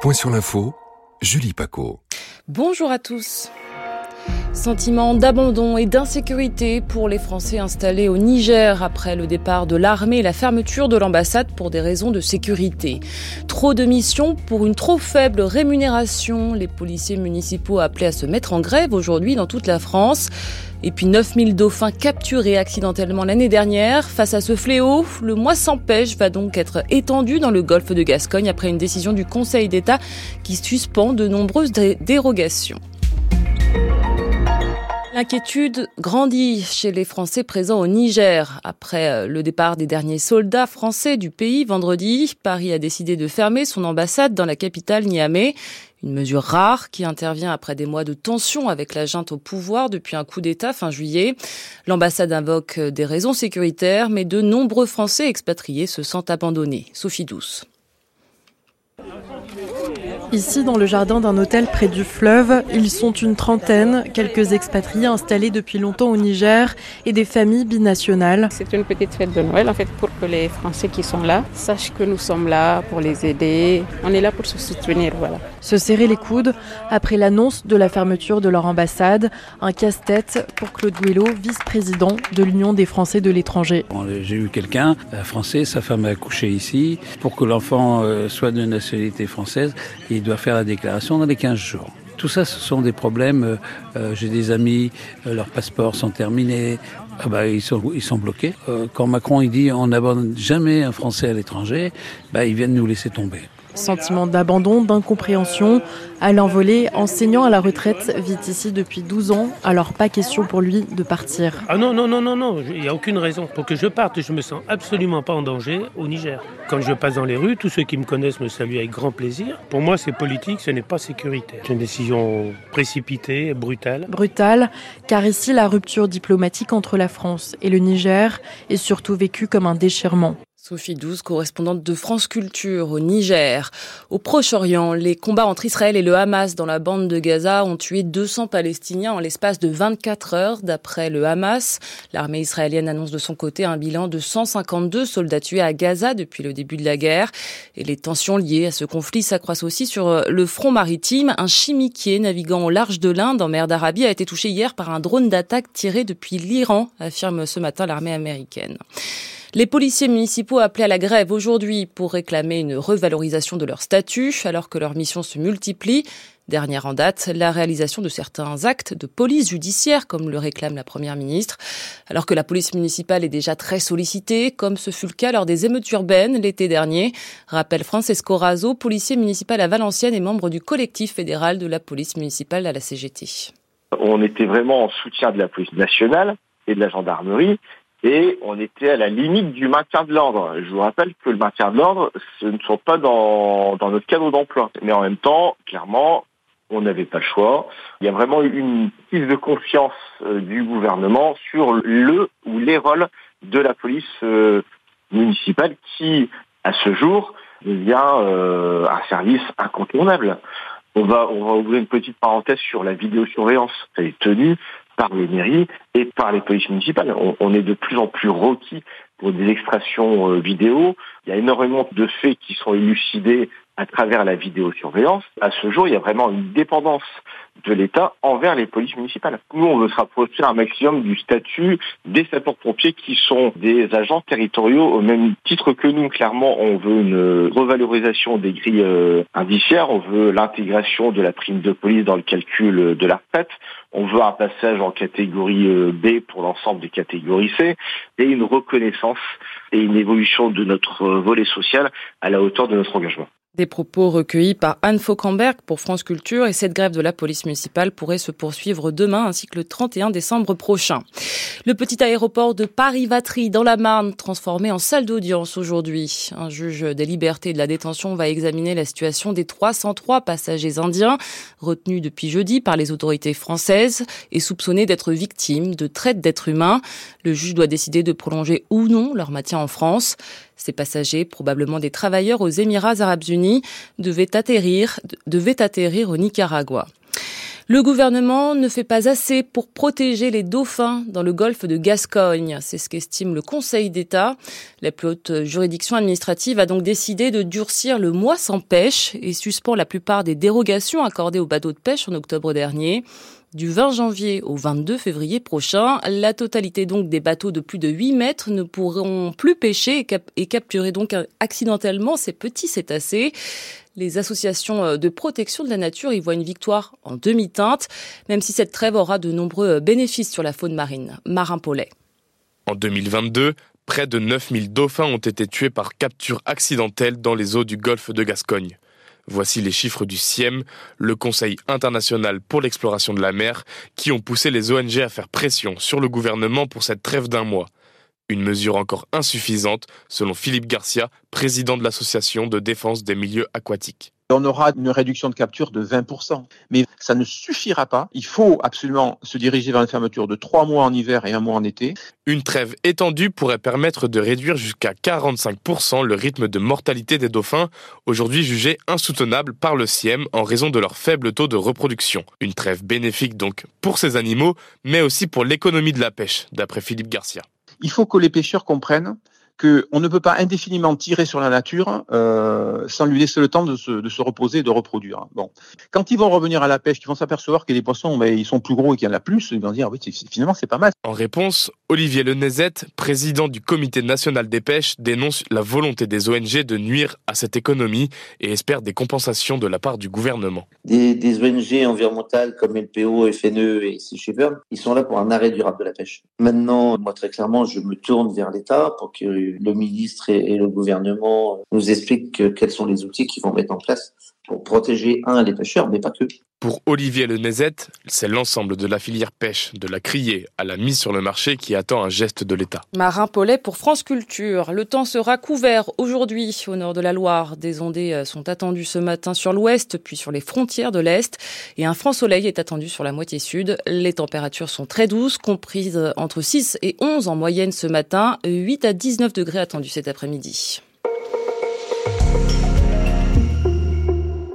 point sur l'info, Julie Paco. Bonjour à tous. Sentiment d'abandon et d'insécurité pour les Français installés au Niger après le départ de l'armée et la fermeture de l'ambassade pour des raisons de sécurité. Trop de missions pour une trop faible rémunération. Les policiers municipaux appelés à se mettre en grève aujourd'hui dans toute la France. Et puis 9000 dauphins capturés accidentellement l'année dernière. Face à ce fléau, le mois sans pêche va donc être étendu dans le golfe de Gascogne après une décision du Conseil d'État qui suspend de nombreuses dérogations. L'inquiétude grandit chez les Français présents au Niger. Après euh, le départ des derniers soldats français du pays vendredi, Paris a décidé de fermer son ambassade dans la capitale Niamey. Une mesure rare qui intervient après des mois de tension avec la junte au pouvoir depuis un coup d'État fin juillet. L'ambassade invoque des raisons sécuritaires, mais de nombreux Français expatriés se sentent abandonnés. Sophie Douce. Ici, dans le jardin d'un hôtel près du fleuve, ils sont une trentaine, quelques expatriés installés depuis longtemps au Niger et des familles binationales. C'est une petite fête de Noël, en fait, pour que les Français qui sont là sachent que nous sommes là pour les aider. On est là pour se soutenir, voilà. Se serrer les coudes après l'annonce de la fermeture de leur ambassade, un casse-tête pour Claude Guélo, vice-président de l'Union des Français de l'étranger. J'ai eu quelqu'un, un Français, sa femme a accouché ici, pour que l'enfant euh, soit de nationalité française il doit faire la déclaration dans les 15 jours. Tout ça, ce sont des problèmes. Euh, euh, j'ai des amis, euh, leurs passeports sont terminés, ah bah, ils, sont, ils sont bloqués. quand Macron il dit on n'abandonne jamais un Français à l'étranger, bah, ils viennent nous laisser tomber. Sentiment d'abandon, d'incompréhension. Alain Volé, enseignant à la retraite, vit ici depuis 12 ans, alors pas question pour lui de partir. Ah non, non, non, non, non, il n'y a aucune raison. Pour que je parte, je me sens absolument pas en danger au Niger. Quand je passe dans les rues, tous ceux qui me connaissent me saluent avec grand plaisir. Pour moi, c'est politique, ce n'est pas sécuritaire. C'est une décision précipitée, brutale. Brutale, car ici, la rupture diplomatique entre la France et le Niger est surtout vécue comme un déchirement. Sophie Douze, correspondante de France Culture au Niger. Au Proche-Orient, les combats entre Israël et le Hamas dans la bande de Gaza ont tué 200 Palestiniens en l'espace de 24 heures, d'après le Hamas. L'armée israélienne annonce de son côté un bilan de 152 soldats tués à Gaza depuis le début de la guerre. Et les tensions liées à ce conflit s'accroissent aussi sur le front maritime. Un chimiquier naviguant au large de l'Inde, en mer d'Arabie, a été touché hier par un drone d'attaque tiré depuis l'Iran, affirme ce matin l'armée américaine. Les policiers municipaux appelés à la grève aujourd'hui pour réclamer une revalorisation de leur statut alors que leurs missions se multiplient. Dernière en date, la réalisation de certains actes de police judiciaire, comme le réclame la Première ministre. Alors que la police municipale est déjà très sollicitée, comme ce fut le cas lors des émeutes urbaines l'été dernier, rappelle Francesco Razo, policier municipal à Valenciennes et membre du collectif fédéral de la police municipale à la CGT. On était vraiment en soutien de la police nationale et de la gendarmerie, et on était à la limite du maintien de l'ordre. Je vous rappelle que le maintien de l'ordre, ce ne sont pas dans, dans notre cadre d'emploi. Mais en même temps, clairement, on n'avait pas le choix. Il y a vraiment une prise de confiance euh, du gouvernement sur le ou les rôles de la police euh, municipale qui, à ce jour, devient euh, un service incontournable. On va, on va ouvrir une petite parenthèse sur la vidéosurveillance. Elle est tenue par les mairies et par les polices municipales. On, est de plus en plus requis pour des extractions euh, vidéo. Il y a énormément de faits qui sont élucidés à travers la vidéosurveillance. À ce jour, il y a vraiment une dépendance de l'État envers les polices municipales. Nous, on veut se rapprocher un maximum du statut des sapeurs-pompiers qui sont des agents territoriaux au même titre que nous. Clairement, on veut une revalorisation des grilles euh, indiciaires, on veut l'intégration de la prime de police dans le calcul de la retraite, on veut un passage en catégorie euh, B pour l'ensemble des catégories C et une reconnaissance et une évolution de notre volet social à la hauteur de notre engagement. Des propos recueillis par Anne Fauquemberg pour France Culture et cette grève de la police municipale pourrait se poursuivre demain ainsi que le 31 décembre prochain. Le petit aéroport de Paris-Vatry dans la Marne transformé en salle d'audience aujourd'hui. Un juge des libertés et de la détention va examiner la situation des 303 passagers indiens retenus depuis jeudi par les autorités françaises et soupçonnés d'être victimes de traite d'êtres humains. Le juge doit décider de prolonger ou non leur maintien en France. Ces passagers, probablement des travailleurs aux Émirats arabes unis, devaient atterrir, au Nicaragua. Le gouvernement ne fait pas assez pour protéger les dauphins dans le golfe de Gascogne. C'est ce qu'estime le Conseil d'État. La plus haute juridiction administrative a donc décidé de durcir le mois sans pêche et suspend la plupart des dérogations accordées aux bateaux de pêche en octobre dernier. Du 20 janvier au 22 février prochain, la totalité donc des bateaux de plus de 8 mètres ne pourront plus pêcher et, capturer donc accidentellement ces petits cétacés. Les associations euh, de protection de la nature y voient une victoire en demi-teinte, même si cette trêve aura de nombreux bénéfices sur la faune marine. Marin Paulet. En 2022, près de 9000 dauphins ont été tués par capture accidentelle dans les eaux du golfe de Gascogne. Voici les chiffres du CIEM, le Conseil international pour l'exploration de la mer, qui ont poussé les ONG à faire pression sur le gouvernement pour cette trêve d'un mois. Une mesure encore insuffisante, selon Philippe Garcia, président de l'Association de défense des milieux aquatiques on aura une réduction de capture de 20%. Mais ça ne suffira pas. Il faut absolument se diriger vers une fermeture de trois mois en hiver et un mois en été. Une trêve étendue pourrait permettre de réduire jusqu'à 45% le rythme de mortalité des dauphins, aujourd'hui jugé insoutenable par le CIEM en raison de leur faible taux de reproduction. Une trêve bénéfique donc pour ces animaux, mais aussi pour l'économie de la pêche, d'après Philippe Garcia. Il faut que les pêcheurs comprennent qu'on ne peut pas indéfiniment tirer sur la nature euh, sans lui laisser le temps de se, de se, reposer et de reproduire. Bon, quand ils vont revenir à la pêche, ils vont s'apercevoir que les poissons, ben, ils sont plus gros et qu'il y en a plus, ils vont dire, oui, finalement, c'est pas mal. En réponse, Olivier Lenezette, président du Comité national des pêches, dénonce la volonté des ONG de nuire à cette économie et espère des compensations de la part du gouvernement. Des, ONG environnementales comme LPO, FNE et Sea ils sont là pour un arrêt durable de la pêche. Maintenant, moi, très clairement, je me tourne vers l'État pour que le ministre et, le gouvernement nous expliquent quels sont les outils qu'ils vont mettre en place pour protéger, un, les pêcheurs, mais pas que. Pour Olivier Lenezette, c'est l'ensemble de la filière pêche, de la criée à la mise sur le marché qui attend un geste de l'État. Marin Paulet pour France Culture. Le temps sera couvert aujourd'hui au nord de la Loire. Des ondées euh, sont attendues ce matin sur l'ouest, puis sur les frontières de l'est. Et un franc soleil est attendu sur la moitié sud. Les températures sont très douces, comprises entre 6 et 11 en moyenne ce matin, 8 à 19 degrés attendus cet après-midi.